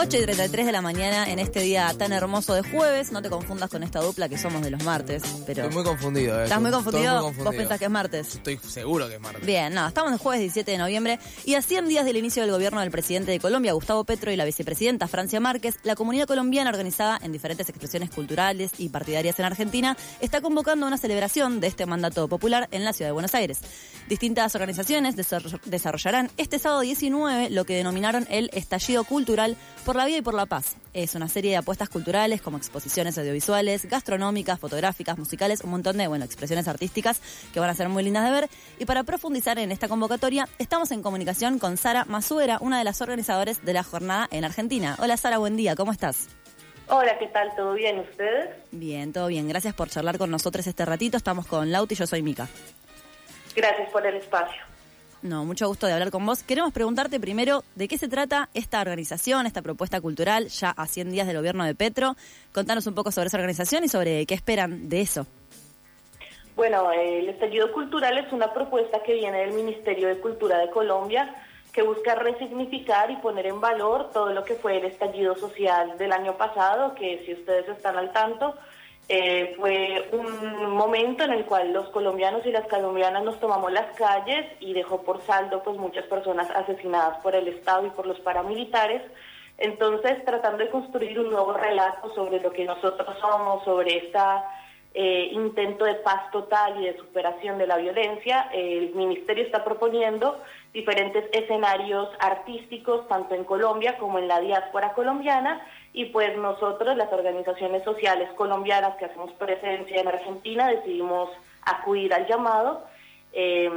8 y 33 de la mañana en este día tan hermoso de jueves. No te confundas con esta dupla que somos de los martes. Pero Estoy muy confundido. Eh. ¿Estás muy confundido? muy ¿Vos pensás que es martes? Estoy seguro que es martes. Bien, no, estamos el jueves 17 de noviembre y a 100 días del inicio del gobierno del presidente de Colombia, Gustavo Petro, y la vicepresidenta Francia Márquez, la comunidad colombiana organizada en diferentes expresiones culturales y partidarias en Argentina está convocando una celebración de este mandato popular en la ciudad de Buenos Aires. Distintas organizaciones desarroll- desarrollarán este sábado 19 lo que denominaron el estallido cultural por la vida y por la paz. Es una serie de apuestas culturales como exposiciones audiovisuales, gastronómicas, fotográficas, musicales, un montón de bueno, expresiones artísticas que van a ser muy lindas de ver. Y para profundizar en esta convocatoria, estamos en comunicación con Sara Masuera, una de las organizadoras de la jornada en Argentina. Hola Sara, buen día, ¿cómo estás? Hola, ¿qué tal? ¿Todo bien ustedes? Bien, todo bien. Gracias por charlar con nosotros este ratito. Estamos con Lauti y yo soy Mica. Gracias por el espacio. No, mucho gusto de hablar con vos. Queremos preguntarte primero de qué se trata esta organización, esta propuesta cultural, ya a 100 días del gobierno de Petro. Contanos un poco sobre esa organización y sobre qué esperan de eso. Bueno, el estallido cultural es una propuesta que viene del Ministerio de Cultura de Colombia que busca resignificar y poner en valor todo lo que fue el estallido social del año pasado, que si ustedes están al tanto, eh, fue un momento en el cual los colombianos y las colombianas nos tomamos las calles y dejó por saldo pues muchas personas asesinadas por el Estado y por los paramilitares. Entonces, tratando de construir un nuevo relato sobre lo que nosotros somos, sobre esta eh, intento de paz total y de superación de la violencia, el Ministerio está proponiendo diferentes escenarios artísticos, tanto en Colombia como en la diáspora colombiana, y pues nosotros, las organizaciones sociales colombianas que hacemos presencia en Argentina, decidimos acudir al llamado eh,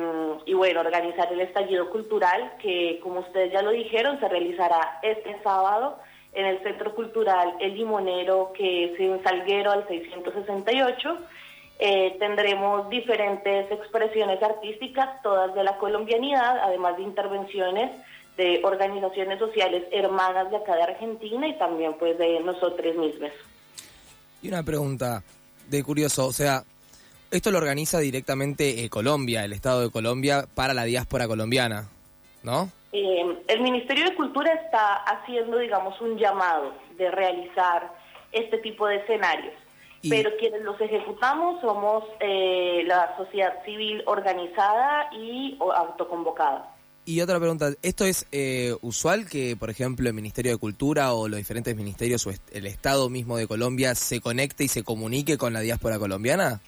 y bueno, organizar el estallido cultural que, como ustedes ya lo dijeron, se realizará este sábado en el Centro Cultural El Limonero, que es en Salguero al 668. Eh, tendremos diferentes expresiones artísticas, todas de la colombianidad, además de intervenciones de organizaciones sociales hermanas de acá de Argentina y también pues de nosotros mismos. Y una pregunta de curioso, o sea, esto lo organiza directamente eh, Colombia, el Estado de Colombia, para la diáspora colombiana, ¿no? Eh, el Ministerio de Cultura está haciendo, digamos, un llamado de realizar este tipo de escenarios, Y- pero quienes los ejecutamos somos eh, la sociedad civil organizada y autoconvocada. Y otra pregunta, ¿esto es eh, usual que, por ejemplo, el Ministerio de Cultura o los diferentes ministerios o el Estado mismo de Colombia se conecte y se comunique con la diáspora colombiana?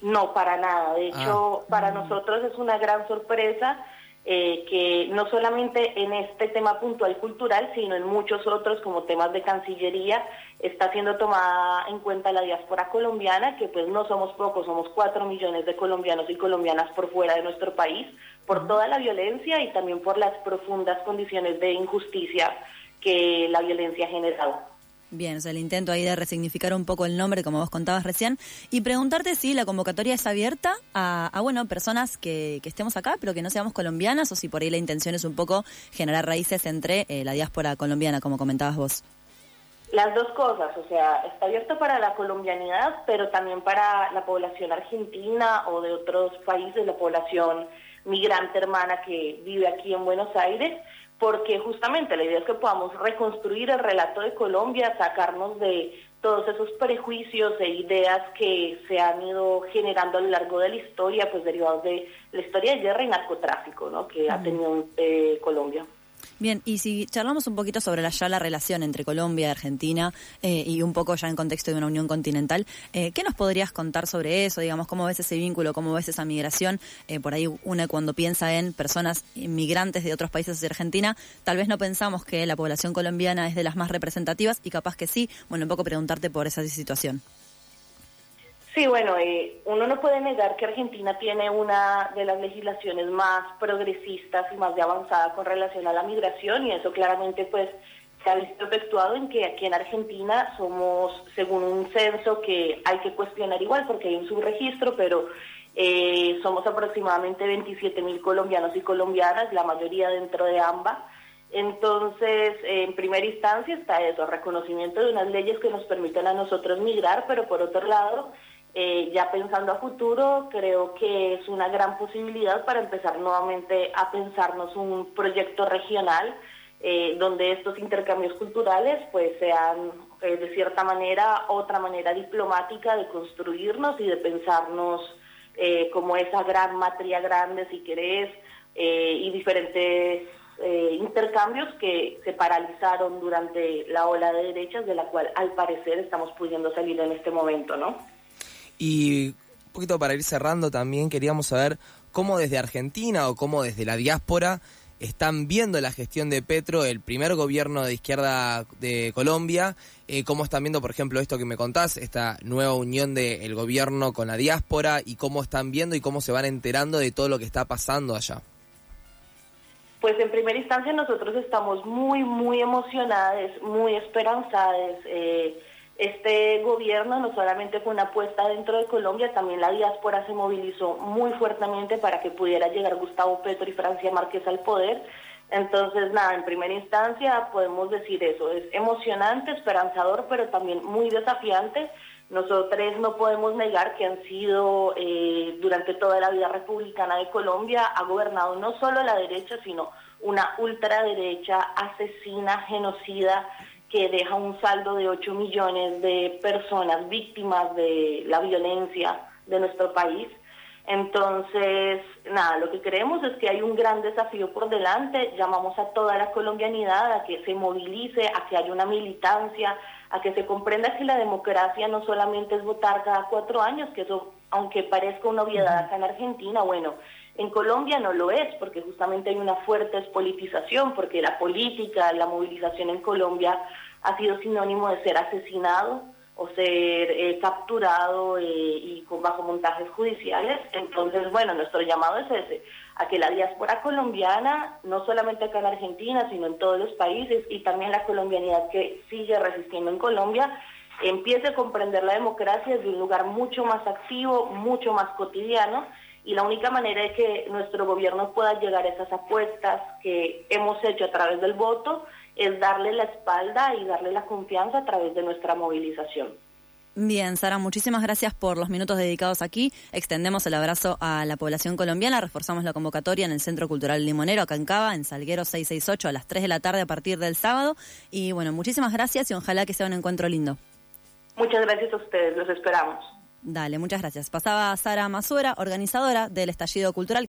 No, para nada. De hecho, Ah. para nosotros es una gran sorpresa eh, que no solamente en este tema puntual cultural, sino en muchos otros como temas de Cancillería, está siendo tomada en cuenta la diáspora colombiana, que pues no somos pocos, somos cuatro millones de colombianos y colombianas por fuera de nuestro país, por toda la violencia y también por las profundas condiciones de injusticia que la violencia ha generado. Bien, o sea, el intento ahí de resignificar un poco el nombre, como vos contabas recién, y preguntarte si la convocatoria es abierta a, a, bueno, personas que, que estemos acá, pero que no seamos colombianas, o si por ahí la intención es un poco generar raíces entre eh, la diáspora colombiana, como comentabas vos. Las dos cosas, o sea, está abierto para la colombianidad, pero también para la población argentina o de otros países, la población migrante hermana que vive aquí en Buenos Aires, porque justamente la idea es que podamos reconstruir el relato de Colombia, sacarnos de todos esos prejuicios e ideas que se han ido generando a lo largo de la historia, pues derivados de la historia de guerra y narcotráfico, ¿no? que ha tenido eh, Colombia. Bien, y si charlamos un poquito sobre la, ya la relación entre Colombia y Argentina eh, y un poco ya en contexto de una unión continental, eh, ¿qué nos podrías contar sobre eso? Digamos, ¿cómo ves ese vínculo? ¿Cómo ves esa migración? Eh, por ahí una cuando piensa en personas inmigrantes de otros países hacia Argentina, tal vez no pensamos que la población colombiana es de las más representativas y capaz que sí. Bueno, un poco preguntarte por esa situación. Sí, bueno, eh, uno no puede negar que Argentina tiene una de las legislaciones más progresistas y más de avanzada con relación a la migración y eso claramente pues se ha visto efectuado en que aquí en Argentina somos, según un censo que hay que cuestionar igual porque hay un subregistro, pero Eh, somos aproximadamente 27 mil colombianos y colombianas, la mayoría dentro de AMBA. Entonces, en primera instancia está eso, reconocimiento de unas leyes que nos permiten a nosotros migrar, pero por otro lado, eh, ya pensando a futuro, creo que es una gran posibilidad para empezar nuevamente a pensarnos un proyecto regional eh, donde estos intercambios culturales pues sean eh, de cierta manera otra manera diplomática de construirnos y de pensarnos como esa gran matria grande, si querés, y diferentes intercambios que se paralizaron durante la ola de derechas, de la cual al parecer estamos pudiendo salir en este momento, ¿no? Y un poquito para ir cerrando también queríamos saber cómo desde Argentina o cómo desde la diáspora están viendo la gestión de Petro, el primer gobierno de izquierda de Colombia, eh, cómo están viendo, por ejemplo, esto que me contás, esta nueva unión del gobierno con la diáspora y cómo están viendo y cómo se van enterando de todo lo que está pasando allá. Pues en primera instancia nosotros estamos muy, muy emocionados, muy esperanzados. Eh, este gobierno no solamente fue una apuesta dentro de Colombia, también la diáspora se movilizó muy fuertemente para que pudiera llegar Gustavo Petro y Francia Márquez al poder. Entonces, nada, en primera instancia podemos decir eso, es emocionante, esperanzador, pero también muy desafiante. Nosotros no podemos negar que han sido, eh, durante toda la vida republicana de Colombia, ha gobernado no solo la derecha, sino una ultraderecha asesina, genocida, que deja un saldo de 8 millones de personas víctimas de la violencia de nuestro país. Entonces, nada, lo que creemos es que hay un gran desafío por delante, llamamos a toda la colombianidad a que se movilice, a que haya una militancia, a que se comprenda que la democracia no solamente es votar cada cuatro años, que eso, aunque parezca una obviedad acá en Argentina, bueno, en Colombia no lo es, porque justamente hay una fuerte despolitización, porque la política, la movilización en Colombia ha sido sinónimo de ser asesinado o ser eh, capturado eh, y con bajo montajes judiciales. Entonces, bueno, nuestro llamado es ese, a que la diáspora colombiana, no solamente acá en Argentina, sino en todos los países, y también la colombianidad que sigue resistiendo en Colombia, empiece a comprender la democracia desde un lugar mucho más activo, mucho más cotidiano, y la única manera de que nuestro gobierno pueda llegar a esas apuestas que hemos hecho a través del voto es darle la espalda y darle la confianza a través de nuestra movilización. Bien, Sara, muchísimas gracias por los minutos dedicados aquí. Extendemos el abrazo a la población colombiana, reforzamos la convocatoria en el Centro Cultural Limonero, acá en Cava, en Salguero 668, a las 3 de la tarde a partir del sábado. Y bueno, muchísimas gracias y ojalá que sea un encuentro lindo. Muchas gracias a ustedes, los esperamos. Dale, muchas gracias. Pasaba Sara Masuera, organizadora del Estallido Cultural.